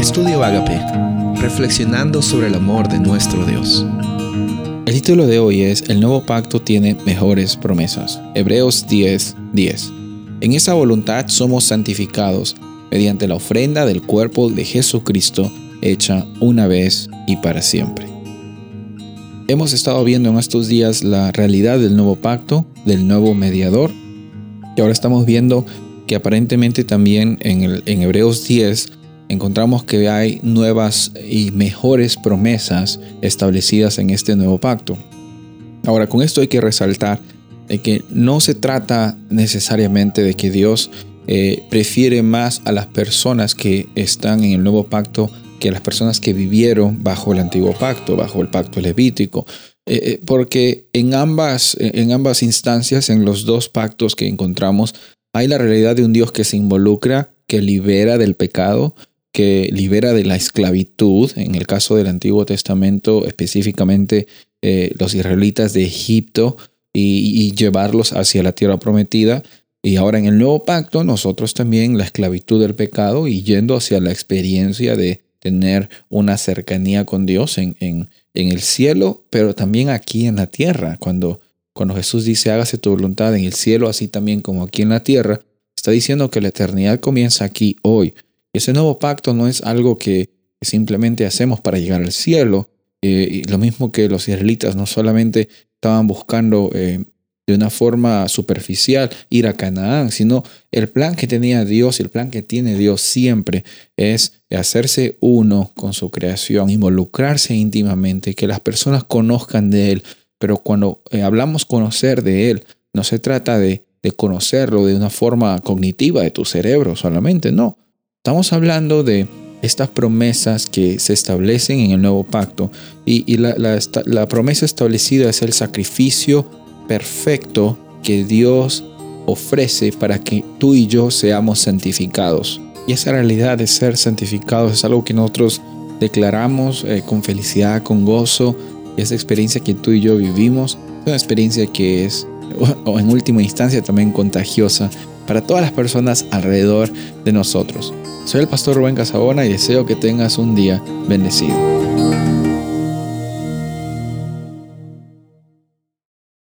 Estudio Agape, reflexionando sobre el amor de nuestro Dios. El título de hoy es El nuevo pacto tiene mejores promesas. Hebreos 10:10. 10. En esa voluntad somos santificados mediante la ofrenda del cuerpo de Jesucristo hecha una vez y para siempre. Hemos estado viendo en estos días la realidad del nuevo pacto, del nuevo mediador, y ahora estamos viendo que aparentemente también en, Hebreos 10 encontramos que hay nuevas y mejores promesas establecidas en este nuevo pacto. Ahora, con esto hay que resaltar de que no se trata necesariamente de que Dios eh, prefiere más a las personas que están en el nuevo pacto que a las personas que vivieron bajo el antiguo pacto, bajo el pacto levítico. Eh, eh, porque en ambas, en ambas instancias, en los dos pactos que encontramos, hay la realidad de un Dios que se involucra, que libera del pecado, que libera de la esclavitud, en el caso del Antiguo Testamento específicamente eh, los israelitas de Egipto y, llevarlos hacia la tierra prometida. Y ahora en el nuevo pacto nosotros también la esclavitud del pecado y yendo hacia la experiencia de tener una cercanía con Dios en, en, en el cielo, pero también aquí en la tierra. Cuando, cuando Jesús dice hágase tu voluntad en el cielo, así también como aquí en la tierra, está diciendo que la eternidad comienza aquí hoy. Ese nuevo pacto no es algo que simplemente hacemos para llegar al cielo. Eh, lo mismo que los israelitas no solamente estaban buscando eh, de una forma superficial ir a Canaán, sino el plan que tenía Dios y el plan que tiene Dios siempre es hacerse uno con su creación, involucrarse íntimamente, que las personas conozcan de Él. Pero cuando eh, hablamos conocer de Él, no se trata de conocerlo de una forma cognitiva de tu cerebro solamente, no Estamos hablando de estas promesas que se establecen en el nuevo pacto y, la, promesa establecida es el sacrificio perfecto que Dios ofrece para que tú y yo seamos santificados. Y esa realidad de ser santificados es algo que nosotros declaramos eh, con felicidad, con gozo. Y esa experiencia que tú y yo vivimos es una experiencia que es, o en última instancia, también contagiosa para todas las personas alrededor de nosotros. Soy el pastor Rubén Casabona y deseo que tengas un día bendecido.